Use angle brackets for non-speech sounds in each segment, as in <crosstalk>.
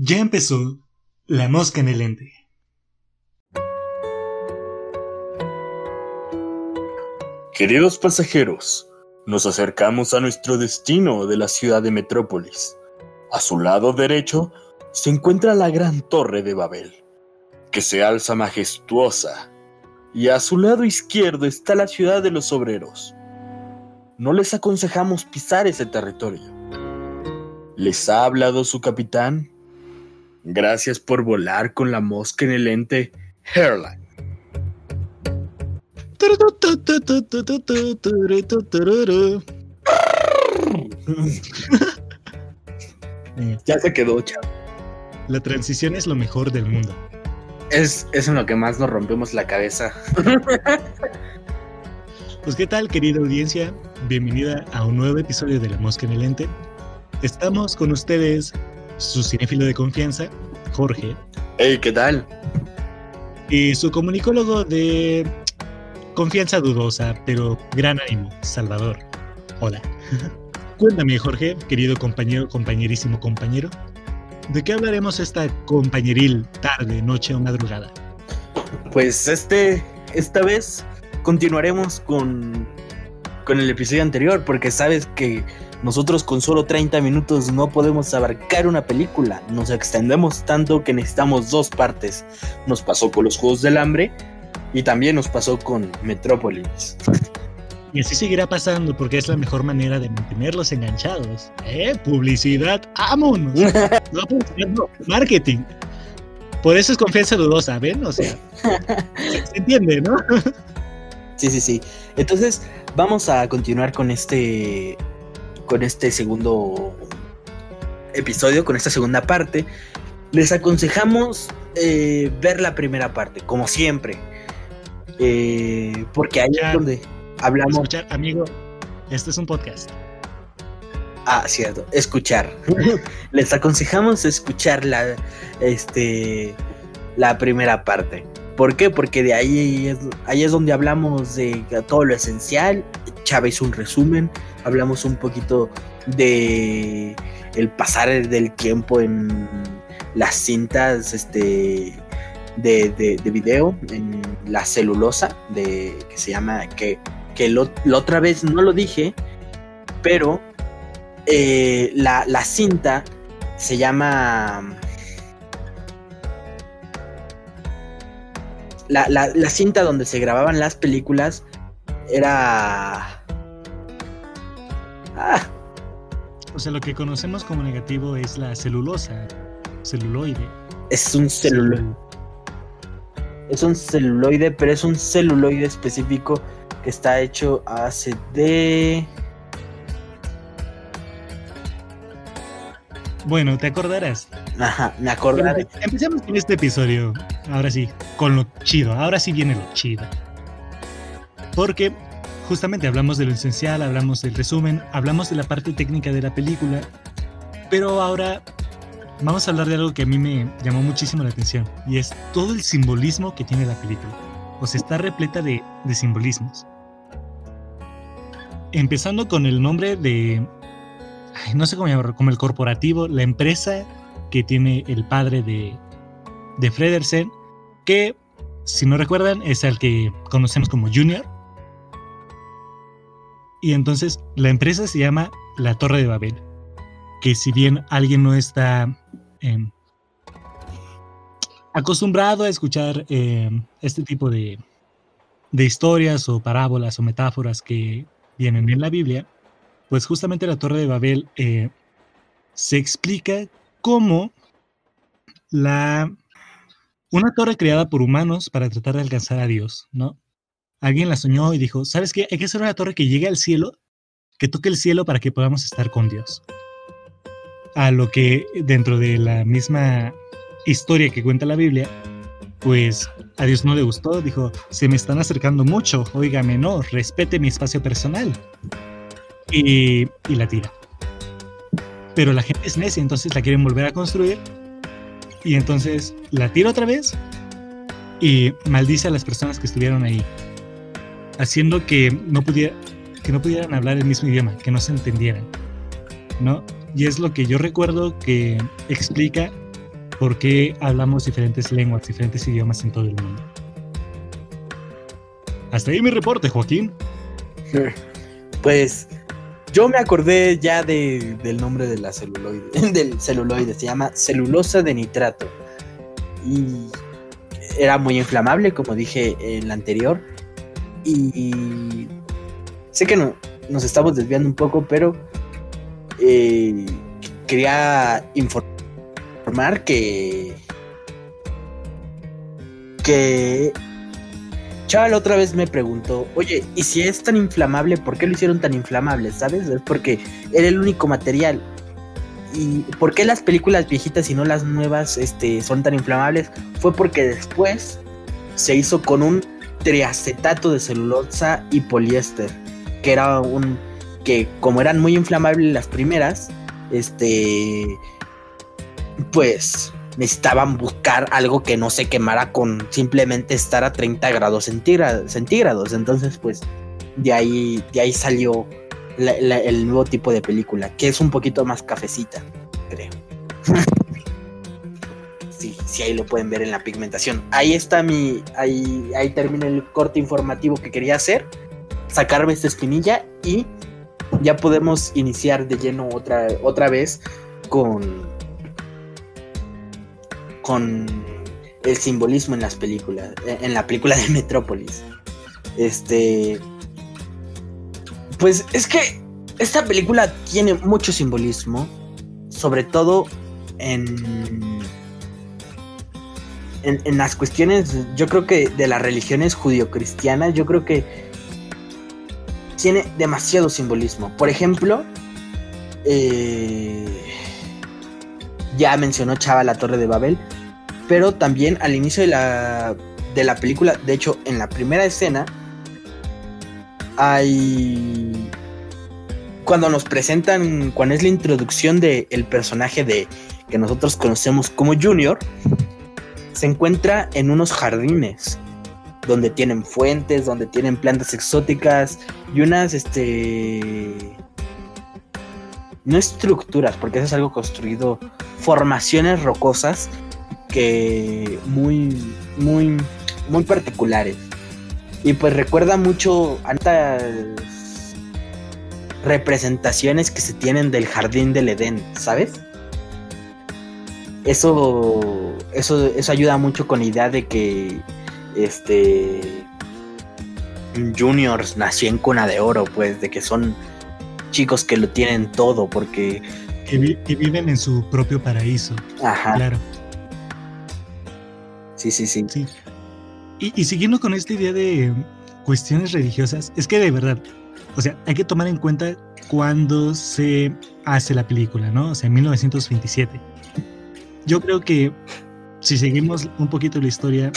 Ya empezó La Mosca en el Ente. Queridos pasajeros, nos acercamos a nuestro destino de la ciudad de Metrópolis. A su lado derecho se encuentra la gran torre de Babel, que se alza majestuosa, y a su lado izquierdo está la ciudad de los obreros. No les aconsejamos pisar ese territorio. ¿Les ha hablado su capitán? Gracias por volar con la mosca en el ente, Hairline. <laughs> ya se quedó, chavo. La transición es lo mejor del mundo. Es, es en lo que más nos rompemos la cabeza. <laughs> Pues qué tal, querida audiencia, bienvenida a un nuevo episodio de La Mosca en el Ente. Estamos con ustedes, su cinéfilo de confianza, Jorge. Hey, ¿qué tal? Y su comunicólogo de confianza dudosa, pero gran ánimo, Salvador. Hola. <laughs> Cuéntame, Jorge, querido compañero, compañerísimo compañero, ¿de qué hablaremos esta compañeril tarde, noche o madrugada? Pues este, esta vez continuaremos con, con el episodio anterior, porque sabes que nosotros con solo 30 minutos no podemos abarcar una película, nos extendemos tanto que necesitamos dos partes. Nos pasó con los Juegos del Hambre y también nos pasó con Metrópolis. Y así seguirá pasando porque es la mejor manera de mantenerlos enganchados. ¿Eh? Publicidad, ¡vámonos! <laughs> no, publicidad, no, marketing. Por eso es confianza dudosa, ¿ven? O sea, se, <laughs> se entiende, ¿no? Sí, sí, sí. Entonces, vamos a continuar con este. Con este segundo episodio, con esta segunda parte. Les aconsejamos eh, ver la primera parte, como siempre. Eh, porque ahí es donde hablamos. Escuchar, amigo, este es un podcast. Ah, cierto, escuchar. <laughs> Les aconsejamos escuchar la, este, la primera parte. ¿Por qué? Porque de ahí es, ahí es donde hablamos de todo lo esencial. Chávez un resumen. Hablamos un poquito de el pasar del tiempo en las cintas este, de, de, de video, en la celulosa, de, que se llama, que, que lo, la otra vez no lo dije, pero eh, la, la cinta se llama La, la, la, cinta donde se grababan las películas era. Ah. O sea, lo que conocemos como negativo es la celulosa, celuloide. Es un celuloide. Es un celuloide, pero es un celuloide específico que está hecho hace de. Bueno, te acordarás. Ajá, me acordaré. Empecemos con este episodio. Ahora sí, con lo chido. Ahora sí viene lo chido. Porque justamente hablamos de lo esencial, hablamos del resumen, hablamos de la parte técnica de la película. Pero ahora vamos a hablar de algo que a mí me llamó muchísimo la atención. Y es todo el simbolismo que tiene la película. O sea, está repleta de, de simbolismos. Empezando con el nombre de no sé cómo llamarlo, como el corporativo, la empresa que tiene el padre de, de Fredersen, que si no recuerdan es el que conocemos como Junior. Y entonces la empresa se llama la Torre de Babel, que si bien alguien no está eh, acostumbrado a escuchar eh, este tipo de, de historias o parábolas o metáforas que vienen en la Biblia, pues justamente la Torre de Babel eh, se explica como la una torre creada por humanos para tratar de alcanzar a Dios, ¿no? Alguien la soñó y dijo, ¿sabes qué? Hay que hacer una torre que llegue al cielo, que toque el cielo para que podamos estar con Dios. A lo que dentro de la misma historia que cuenta la Biblia, pues a Dios no le gustó, dijo, se me están acercando mucho, óigame, no, respete mi espacio personal y, la tira. Pero la gente es necia, entonces la quieren volver a construir. Y entonces la tira otra vez y maldice a las personas que estuvieron ahí, haciendo que no, pudiera, que no pudieran hablar el mismo idioma, que no se entendieran. ¿no? Y es lo que yo recuerdo que explica por qué hablamos diferentes lenguas, diferentes idiomas en todo el mundo. Hasta ahí mi reporte, Joaquín. <laughs> Pues yo me acordé ya del nombre de la celuloide, <laughs> del celuloide, se llama celulosa de nitrato. Y era muy inflamable, como dije en la anterior. Y, sé que no, nos estamos desviando un poco, pero eh, quería informar que que Chaval otra vez me preguntó, oye, ¿y si es tan inflamable, por qué lo hicieron tan inflamable? ¿Sabes? Es porque era el único material. ¿Y por qué las películas viejitas y no las nuevas este, son tan inflamables? Fue porque después se hizo con un triacetato de celulosa y poliéster, que era un que como eran muy inflamables las primeras, este pues necesitaban buscar algo que no se quemara con simplemente estar a 30 grados centígrados. Entonces, pues, de ahí, de ahí salió el nuevo tipo de película, que es un poquito más cafecita, creo. <laughs> sí, ahí lo pueden ver en la pigmentación. Ahí está mi. Ahí, ahí termina el corte informativo que quería hacer. Sacarme esta espinilla y ya podemos iniciar de lleno otra, otra vez con con el simbolismo en las películas, en la película de Metrópolis. Este. Pues es que esta película tiene mucho simbolismo, sobre todo en, en, las cuestiones, yo creo que de las religiones judio-cristianas, yo creo que tiene demasiado simbolismo. Por ejemplo, eh, ya mencionó Chava la Torre de Babel, pero también al inicio de la, de la película, de hecho en la primera escena, hay... Cuando nos presentan, cuando es la introducción del personaje de que nosotros conocemos como Junior, se encuentra en unos jardines donde tienen fuentes, donde tienen plantas exóticas y unas, este, no estructuras, porque eso es algo construido, formaciones rocosas que muy, muy, muy particulares. Y pues recuerda mucho a representaciones que se tienen del jardín del Edén, ¿sabes? Eso, eso, eso ayuda mucho con la idea de que este Juniors nació en cuna de oro, pues, de que son chicos que lo tienen todo, porque que, viven en su propio paraíso. Ajá. Claro. Sí, sí, sí. sí. Y, siguiendo con esta idea de cuestiones religiosas, es que de verdad, o sea, hay que tomar en cuenta cuándo se hace la película, ¿no? O sea, en 1927. Yo creo que si seguimos un poquito la historia,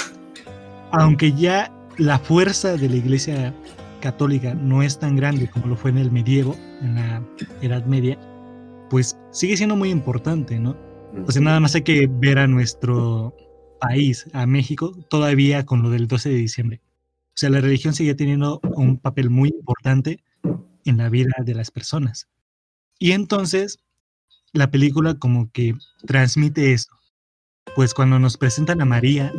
aunque ya la fuerza de la iglesia católica no es tan grande como lo fue en el medievo, en la Edad Media, pues sigue siendo muy importante, ¿no? O sea, nada más hay que ver a nuestro país, a México, todavía con lo del 12 de diciembre. O sea, la religión sigue teniendo un papel muy importante en la vida de las personas. Y entonces, la película como que transmite eso. Pues cuando nos presentan a María,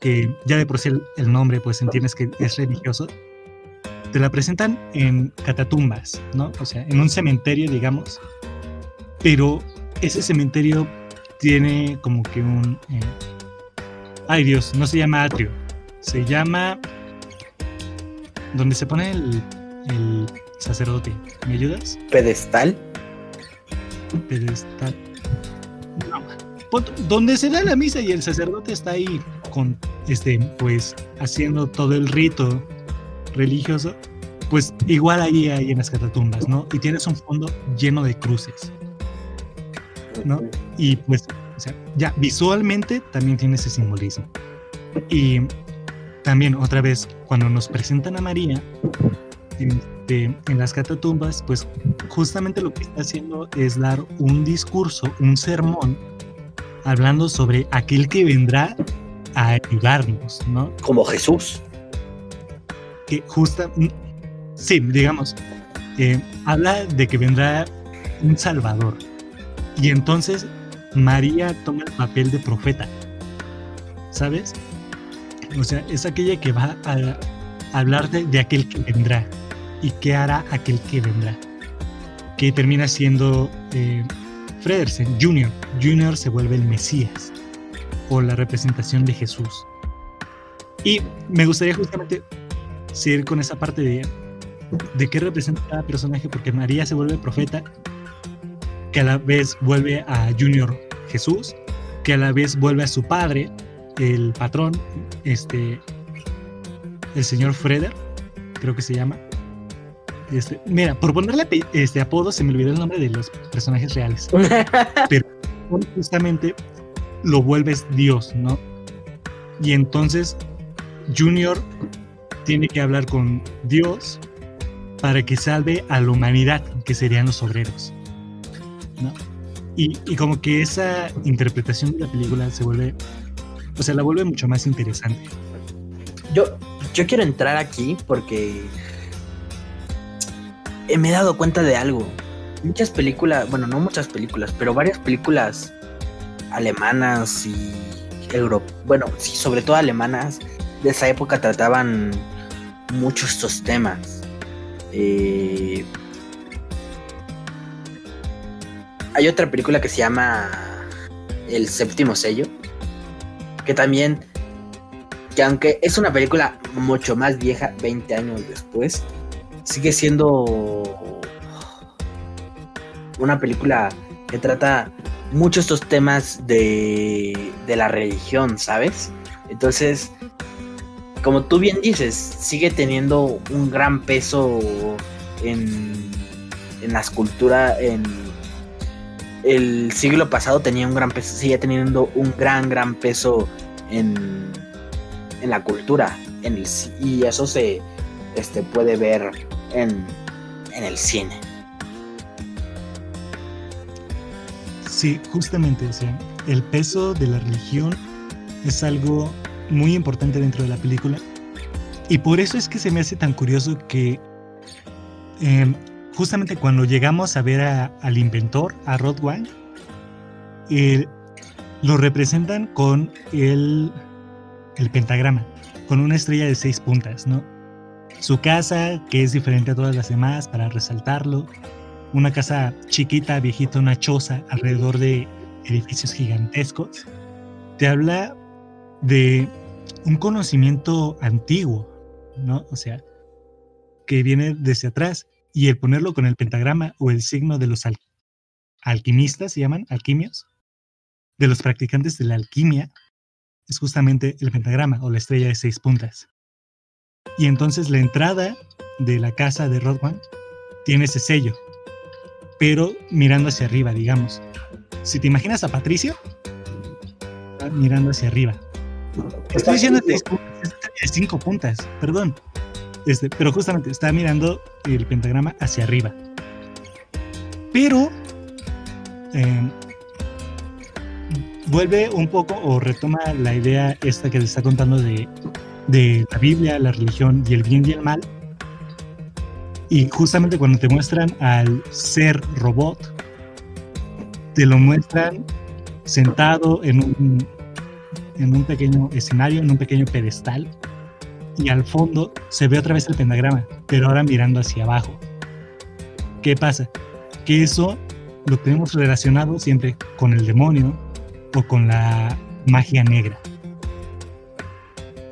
que ya de por sí el, nombre, pues entiendes que es religioso, te la presentan en catatumbas, ¿no? O sea, en un cementerio, digamos. Pero ese cementerio tiene como que un... Eh, Ay Dios, no se llama atrio. Se llama... Donde se pone el, sacerdote. ¿Me ayudas? Pedestal. Pedestal. Donde se da la misa y el sacerdote está ahí con este, pues, haciendo todo el rito religioso, pues igual ahí hay en las catatumbas, ¿no? Y tienes un fondo lleno de cruces, ¿no? Y pues o sea, ya visualmente también tiene ese simbolismo. Y también otra vez, cuando nos presentan a María este, en, las catatumbas, pues justamente lo que está haciendo es dar un discurso, un sermón, hablando sobre aquel que vendrá a ayudarnos, ¿no? Como Jesús. Que justa, sí, digamos, eh, habla de que vendrá un Salvador. Y entonces María toma el papel de profeta, ¿sabes? O sea, es aquella que va a, hablar de, aquel que vendrá y qué hará aquel que vendrá, que termina siendo eh, Fredersen Jr. Jr. se vuelve el Mesías o la representación de Jesús. Y me gustaría justamente seguir con esa parte de, de qué representa cada personaje, porque María se vuelve profeta, que a la vez vuelve a Junior Jesús, que a la vez vuelve a su padre, el patrón, este, el señor Freder, creo que se llama. Este, mira, por ponerle este apodo se me olvidó el nombre de los personajes reales. <laughs> Pero justamente lo vuelves Dios, ¿no? Y entonces Junior tiene que hablar con Dios para que salve a la humanidad, que serían los obreros. ¿no? Y, como que esa interpretación de la película se vuelve, o sea, la vuelve mucho más interesante. Yo, yo quiero entrar aquí porque me he dado cuenta de algo. Muchas películas, bueno, no muchas películas, pero varias películas alemanas y euro, bueno, sí, sobre todo alemanas de esa época trataban mucho estos temas. Eh, hay otra película que se llama El séptimo sello, que también, que aunque es una película mucho más vieja, 20 años después, sigue siendo una película que trata mucho estos temas de, de la religión, ¿sabes? Entonces, como tú bien dices, sigue teniendo un gran peso en, en la escultura, en el siglo pasado tenía un gran peso, sigue teniendo un gran, gran peso en, en la cultura, en el, y eso se este, puede ver en, en el cine. Sí, justamente, o el peso de la religión es algo muy importante dentro de la película. Y por eso es que se me hace tan curioso que em, justamente cuando llegamos a ver al inventor, a Rod Wang, lo representan con el, el pentagrama, con una estrella de seis puntas, ¿no? Su casa, que es diferente a todas las demás, para resaltarlo. Una casa chiquita, viejita, una choza alrededor de edificios gigantescos. Te habla de un conocimiento antiguo, ¿no? O sea, que viene desde atrás y el ponerlo con el pentagrama o el signo de los alquimistas, se llaman alquimios, de los practicantes de la alquimia, es justamente el pentagrama o la estrella de seis puntas. Y entonces la entrada de la casa de Rodwan tiene ese sello, pero mirando hacia arriba, digamos. Si te imaginas a Patricio, mirando hacia arriba. Estoy diciendo de cinco puntas, perdón. Este, pero justamente está mirando el pentagrama hacia arriba. Pero em, vuelve un poco o retoma la idea esta que le está contando de, de la Biblia, la religión y el bien y el mal. Y justamente cuando te muestran al ser robot, te lo muestran sentado en un en un pequeño escenario, en un pequeño pedestal, y al fondo se ve otra vez el pentagrama, pero ahora mirando hacia abajo. ¿Qué pasa? Que eso lo tenemos relacionado siempre con el demonio o con la magia negra.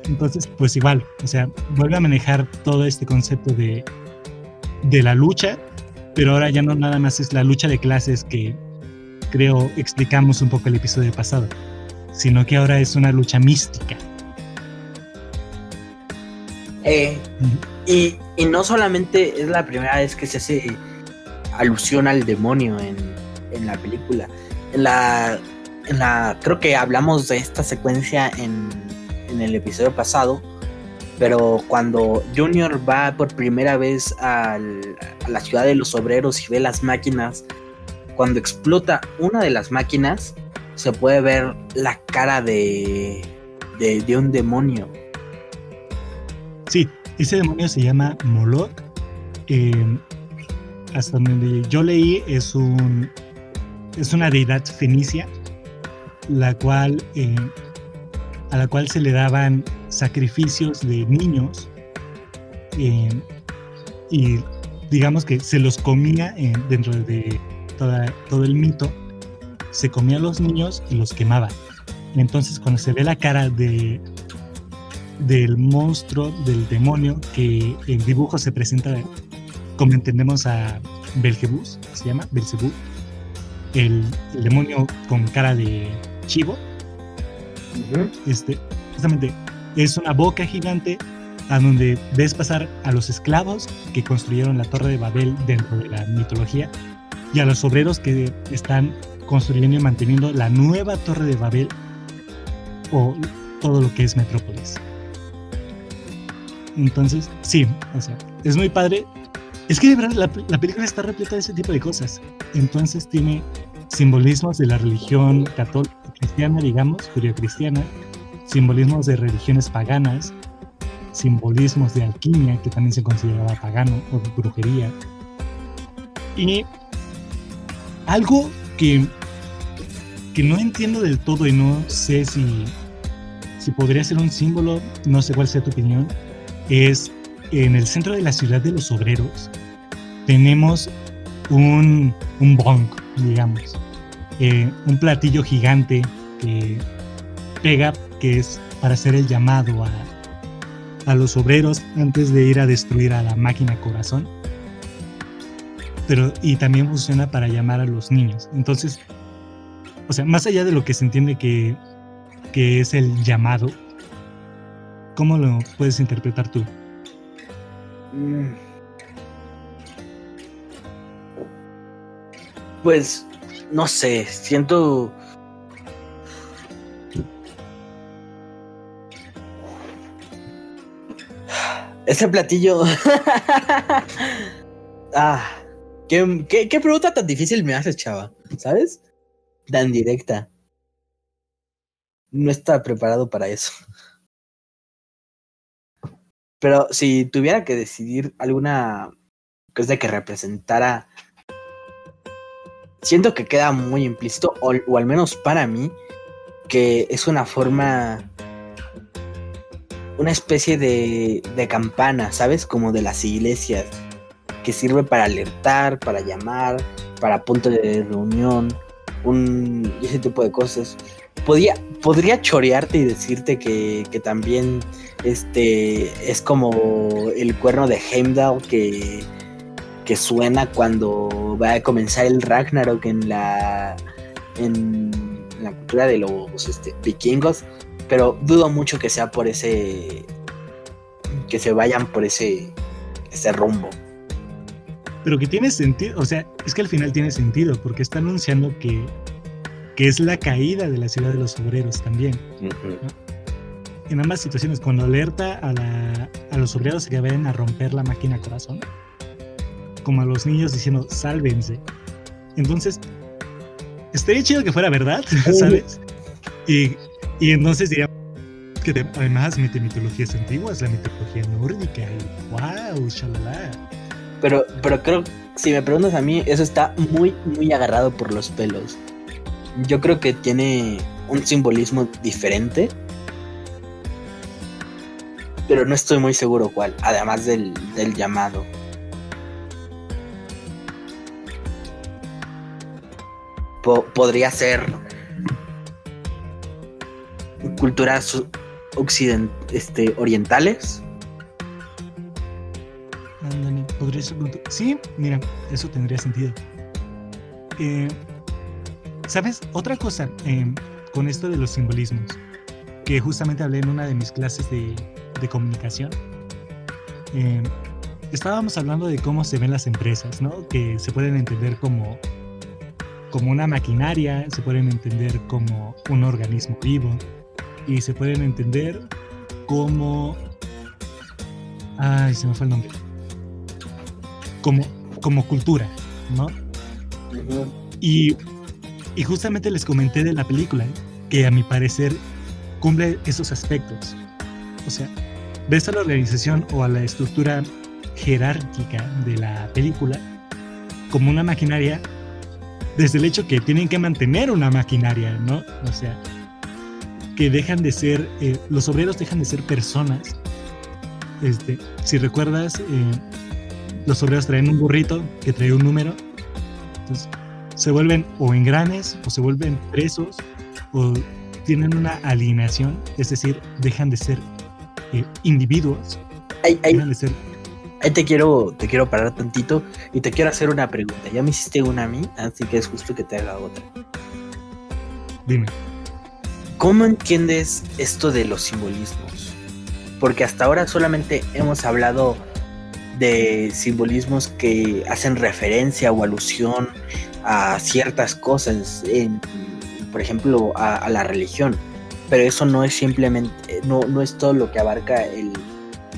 Entonces, pues igual, o sea, vuelve a manejar todo este concepto de, de la lucha, pero ahora ya no nada más es la lucha de clases que creo explicamos un poco el episodio pasado, sino que ahora es una lucha mística. Eh, y, no solamente es la primera vez que se hace alusión al demonio en, en la película. En la, en la, creo que hablamos de esta secuencia en, en el episodio pasado, pero cuando Junior va por primera vez a la ciudad de los obreros y ve las máquinas, cuando explota una de las máquinas, se puede ver la cara de, de, un demonio. Sí, ese demonio se llama Moloch. Em, hasta donde yo leí es un es una deidad fenicia la cual, eh, a la cual se le daban sacrificios de niños eh, y digamos que se los comía dentro de todo el mito, se comía a los niños y los quemaba. Entonces cuando se ve la cara de, del monstruo, del demonio, que en dibujo se presenta como entendemos a Belgebus, se llama Belzebú, el, demonio con cara de chivo. Este, justamente es una boca gigante a donde ves pasar a los esclavos que construyeron la Torre de Babel dentro de la mitología y a los obreros que están construyendo y manteniendo la nueva Torre de Babel o todo lo que es Metrópolis. Entonces, sí, o sea, es muy padre. Es que de verdad la, la película está repleta de ese tipo de cosas. Entonces tiene simbolismos de la religión católica, cristiana, digamos, judío-cristiana, simbolismos de religiones paganas, simbolismos de alquimia, que también se consideraba pagano o brujería. Y algo que, que no entiendo del todo y no sé si, si podría ser un símbolo, no sé cuál sea tu opinión, es en el centro de la ciudad de los obreros tenemos un, un bong, digamos, eh, un platillo gigante que pega, que es para hacer el llamado a, a los obreros antes de ir a destruir a la máquina corazón. Pero, y también funciona para llamar a los niños. Entonces, o sea, más allá de lo que se entiende que, que es el llamado, ¿cómo lo puedes interpretar tú? Pues, no sé, siento Ese platillo. <laughs> ah, ¿qué, ¿qué, pregunta tan difícil me haces, chava. ¿Sabes? Tan directa. No estaba preparado para eso. Pero si tuviera que decidir alguna cosa que representara. Siento que queda muy implícito, o, al menos para mí, que es una forma una especie de, de campana, ¿sabes? Como de las iglesias, que sirve para alertar, para llamar, para punto de reunión, un, ese tipo de cosas. Podía, podría chorearte y decirte que, que también este, es como el cuerno de Heimdall que, que suena cuando va a comenzar el Ragnarok en la, en la cultura de los este, vikingos pero dudo mucho que sea por ese. que se vayan por ese. ese rumbo. Pero que tiene sentido, o sea, es que al final tiene sentido, porque está anunciando que, que es la caída de la ciudad de los obreros también. En ambas situaciones, cuando alerta a, la, a los obreros que vayan a romper la máquina corazón, como a los niños diciendo, sálvense. Entonces, estaría chido que fuera verdad, <laughs> ¿sabes? Y y entonces diría que además mi mitología es antigua, es la mitología nórdica. Y wow, shalala. Pero, pero creo, si me preguntas a mí, eso está muy, muy agarrado por los pelos. Yo creo que tiene un simbolismo diferente. Pero no estoy muy seguro cuál, además del, del llamado. Podría ser culturas este, orientales. podría ser. Sí, mira, eso tendría sentido. Eh, ¿Sabes? Otra cosa em, con esto de los simbolismos, que justamente hablé en una de mis clases de, de comunicación. Em, estábamos hablando de cómo se ven las empresas, ¿no? Que se pueden entender como, como una maquinaria, se pueden entender como un organismo vivo, y se pueden entender como... Ay, se me fue el nombre. Como, como cultura, ¿no? y, y justamente les comenté de la película que a mi parecer cumple esos aspectos. O sea, ves a la organización o a la estructura jerárquica de la película como una maquinaria desde el hecho que tienen que mantener una maquinaria, ¿no? O sea, que dejan de ser, eh, los obreros dejan de ser personas. Este, si recuerdas, eh, los obreros traen un burrito que trae un número, entonces se vuelven o engranes o se vuelven presos o tienen una alineación, es decir, dejan de ser eh, individuos, dejan de ser te quiero, te quiero parar tantito y te quiero hacer una pregunta. Ya me hiciste una a mí, así que es justo que te haga otra. Dime. ¿Cómo entiendes esto de los simbolismos? Porque hasta ahora solamente hemos hablado de simbolismos que hacen referencia o alusión a ciertas cosas, por ejemplo, a, la religión. Pero eso no es simplemente, no, no es todo lo que abarca el,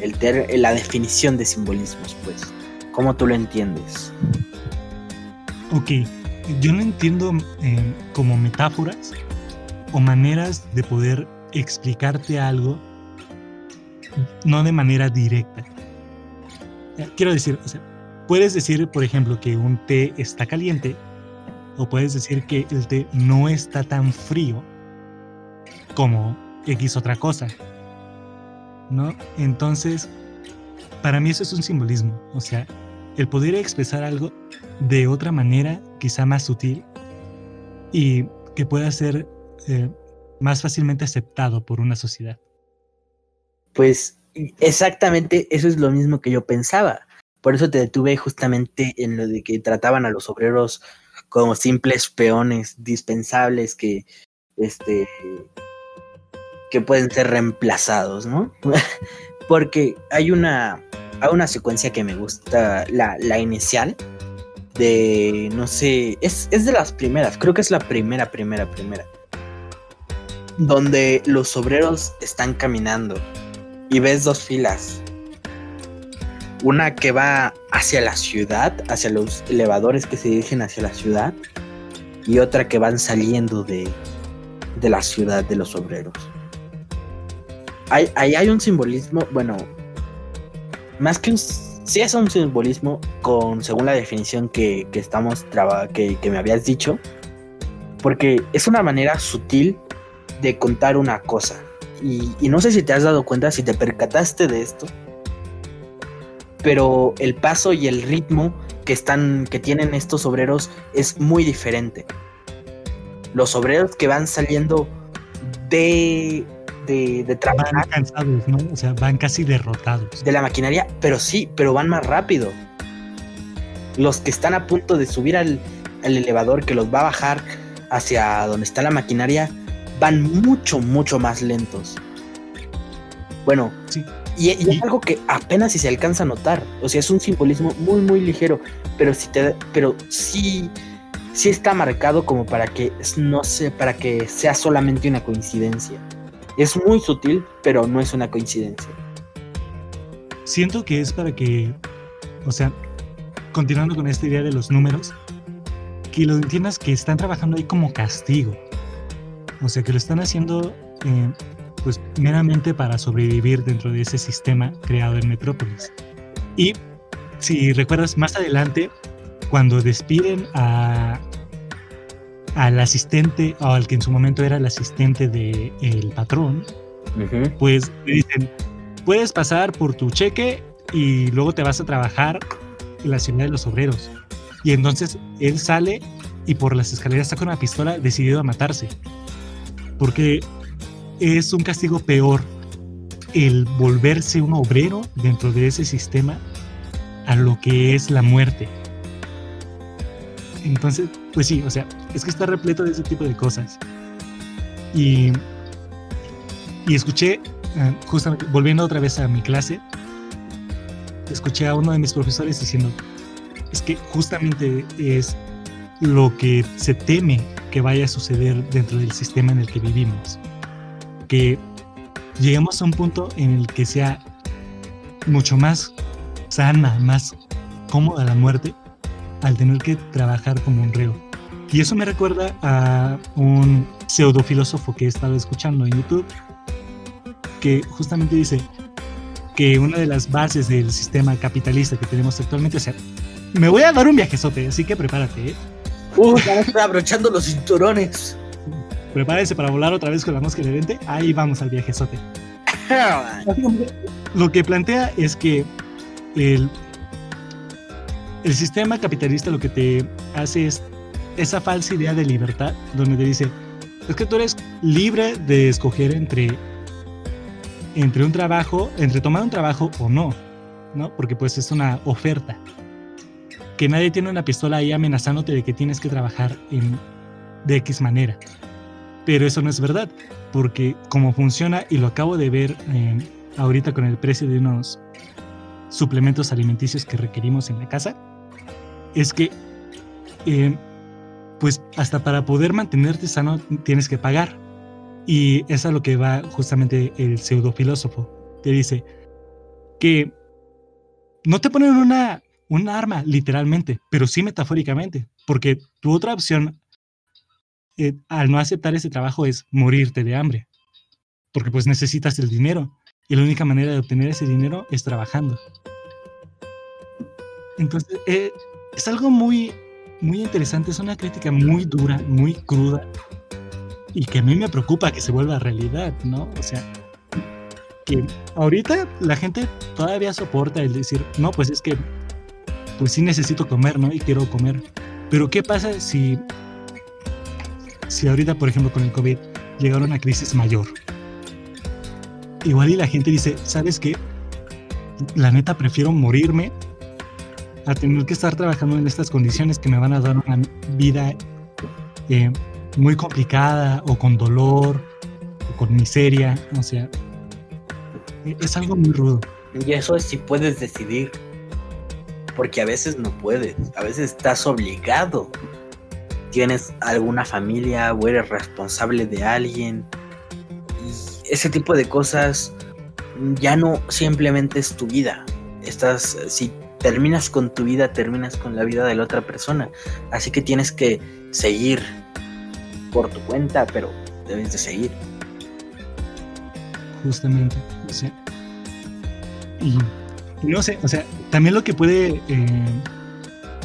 el la definición de simbolismos, pues. ¿Cómo tú lo entiendes? Ok, yo lo entiendo eh, como metáforas o maneras de poder explicarte algo no de manera directa. Eh, quiero decir, o sea, puedes decir, por ejemplo, que un té está caliente o puedes decir que el té no está tan frío como X otra cosa. ¿No? Entonces, para mí eso es un simbolismo, o sea, el poder expresar algo de otra manera, quizá más sutil, y que pueda ser eh, más fácilmente aceptado por una sociedad. Pues exactamente eso es lo mismo que yo pensaba. Por eso te detuve justamente en lo de que trataban a los obreros como simples peones dispensables que este que pueden ser reemplazados, ¿no? <laughs> Porque hay una, hay una secuencia que me gusta, la, la inicial, de, no sé, es, es de las primeras, creo que es la primera, primera, primera, donde los obreros están caminando y ves dos filas. Una que va hacia la ciudad, hacia los elevadores que se dirigen hacia la ciudad, y otra que van saliendo de, de la ciudad de los obreros ahí hay, un simbolismo, bueno, más que un... Sí es un simbolismo con, según la definición que, estamos que, que me habías dicho, porque es una manera sutil de contar una cosa. Y, y, no sé si te has dado cuenta, si te percataste de esto, pero el paso y el ritmo que están, que tienen estos obreros es muy diferente. Los obreros que van saliendo de de, trabajar. Van cansados, ¿no? O sea, van casi derrotados. De la maquinaria, pero sí, pero van más rápido. Los que están a punto de subir al, elevador que los va a bajar hacia donde está la maquinaria, van mucho, mucho más lentos. Bueno, sí. y, es algo que apenas si se alcanza a notar. O sea, es un simbolismo muy, muy ligero, pero si te, pero sí, sí está marcado como para que no sé, para que sea solamente una coincidencia. Es muy sutil, pero no es una coincidencia. Siento que es para que, o sea, continuando con esta idea de los números, que lo entiendas que están trabajando ahí como castigo. O sea, que lo están haciendo eh, pues meramente para sobrevivir dentro de ese sistema creado en Metrópolis. Y si recuerdas más adelante, cuando despiden a, al asistente o al que en su momento era el asistente del el patrón, pues le dicen, puedes pasar por tu cheque y luego te vas a trabajar en la ciudad de los obreros. Y entonces él sale y por las escaleras saca una pistola decidido a matarse. Porque es un castigo peor el volverse un obrero dentro de ese sistema a lo que es la muerte. Entonces, pues sí, o sea, es que está repleto de ese tipo de cosas. Y, y escuché, eh, justamente, volviendo otra vez a mi clase, escuché a uno de mis profesores diciendo, es que justamente es lo que se teme que vaya a suceder dentro del sistema en el que vivimos. Que lleguemos a un punto en el que sea mucho más sana, más cómoda la muerte al tener que trabajar como un reo. Y eso me recuerda a un pseudofilósofo que he estado escuchando en YouTube, que justamente dice que una de las bases del sistema capitalista que tenemos actualmente, o sea, me voy a dar un viajezote, así que prepárate, ¿eh? Uh, ya me estoy abrochando los cinturones. Prepárense para volar otra vez con la mosca de Ahí vamos al viajezote. <laughs> Lo que plantea es que el, el sistema capitalista lo que te hace es esa falsa idea de libertad, donde te dice, es que tú eres libre de escoger entre, entre un trabajo, entre tomar un trabajo o no, ¿no? Porque pues es una oferta. Que nadie tiene una pistola ahí amenazándote de que tienes que trabajar de X manera. Pero eso no es verdad, porque como funciona, y lo acabo de ver eh, ahorita con el precio de unos suplementos alimenticios que requerimos en la casa, es que, eh, pues hasta para poder mantenerte sano tienes que pagar. Y es a lo que va justamente el pseudofilósofo. Te dice que no te ponen una, arma literalmente, pero sí metafóricamente, porque tu otra opción eh, al no aceptar ese trabajo es morirte de hambre, porque pues necesitas el dinero y la única manera de obtener ese dinero es trabajando. Entonces, eh, es algo muy, muy interesante, es una crítica muy dura, muy cruda y que a mí me preocupa que se vuelva realidad, ¿no? O sea, que ahorita la gente todavía soporta el decir, no, pues es que, pues sí necesito comer, ¿no? Y quiero comer. Pero ¿qué pasa si si ahorita, por ejemplo, con el COVID llegara una crisis mayor, igual y la gente dice, ¿sabes qué? La neta prefiero morirme a tener que estar trabajando en estas condiciones que me van a dar una vida eh, muy complicada o con dolor o con miseria, o sea, e-, es algo muy rudo. Y eso es si puedes decidir, porque a veces no puedes, a veces estás obligado tienes alguna familia o eres responsable de alguien. Y ese tipo de cosas ya no simplemente es tu vida. Estás, si terminas con tu vida, terminas con la vida de la otra persona. Así que tienes que seguir por tu cuenta, pero debes de seguir. Justamente, o sea, y no sé, o sea, también lo que puede, eh,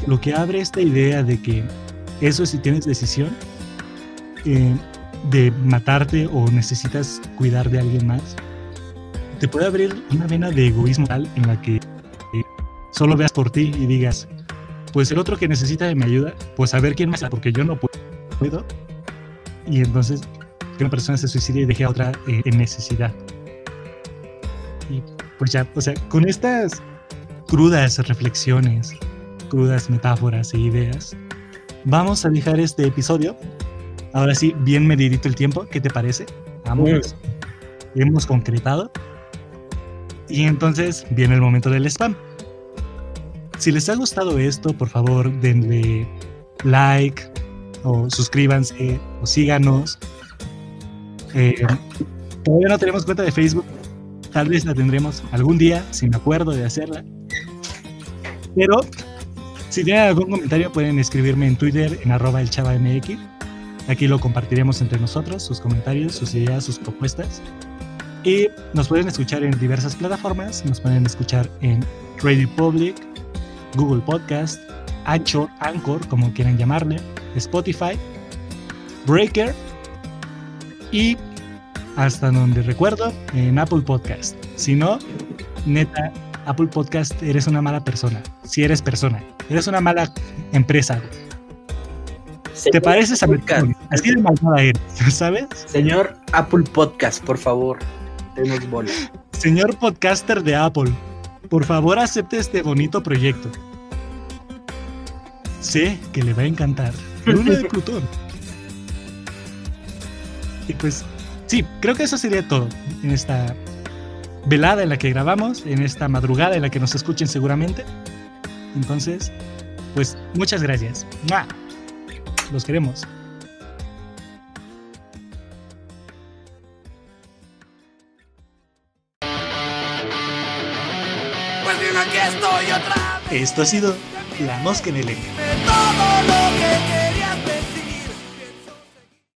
lo que abre esta idea de que eso si tienes decisión eh, de matarte o necesitas cuidar de alguien más, te puede abrir una vena de egoísmo tal en la que solo veas por ti y digas, pues el otro que necesita de mi ayuda, pues a ver quién más, porque yo no puedo. Y entonces que una persona se suicide y deje a otra eh, en necesidad. Y pues ya, o sea, con estas crudas reflexiones, crudas metáforas e ideas, vamos a dejar este episodio. Ahora sí, bien medidito el tiempo. ¿Qué te parece? Vamos. Hemos concretado. Y entonces viene el momento del spam. Si les ha gustado esto, por favor, denle like o suscríbanse o síganos. Eh, todavía no tenemos cuenta de Facebook. Tal vez la tendremos algún día, si me acuerdo de hacerla. Pero si tienen algún comentario pueden escribirme en Twitter en arroba el mx. Aquí lo compartiremos entre nosotros, sus comentarios, sus ideas, sus propuestas. Y nos pueden escuchar en diversas plataformas. Nos pueden escuchar en Radio Public, Google Podcast, Anchor, Anchor, como quieran llamarle, Spotify, Breaker y hasta donde recuerdo en Apple Podcast. Si no, neta, Apple Podcast eres una mala persona. Si eres persona. Eres una mala empresa. ¿Te pareces a Podcast? Así de malvada eres, <laughs> ¿sabes? Señor Apple Podcast, por favor, denos bola. Señor podcaster de Apple, por favor acepte este bonito proyecto. Sé que le va a encantar. Luna de Plutón. Y pues, sí, creo que eso sería todo en esta velada en la que grabamos, en esta madrugada en la que nos escuchen seguramente. Entonces, pues muchas gracias. Los queremos. Esto ha sido La Mosca en el Todo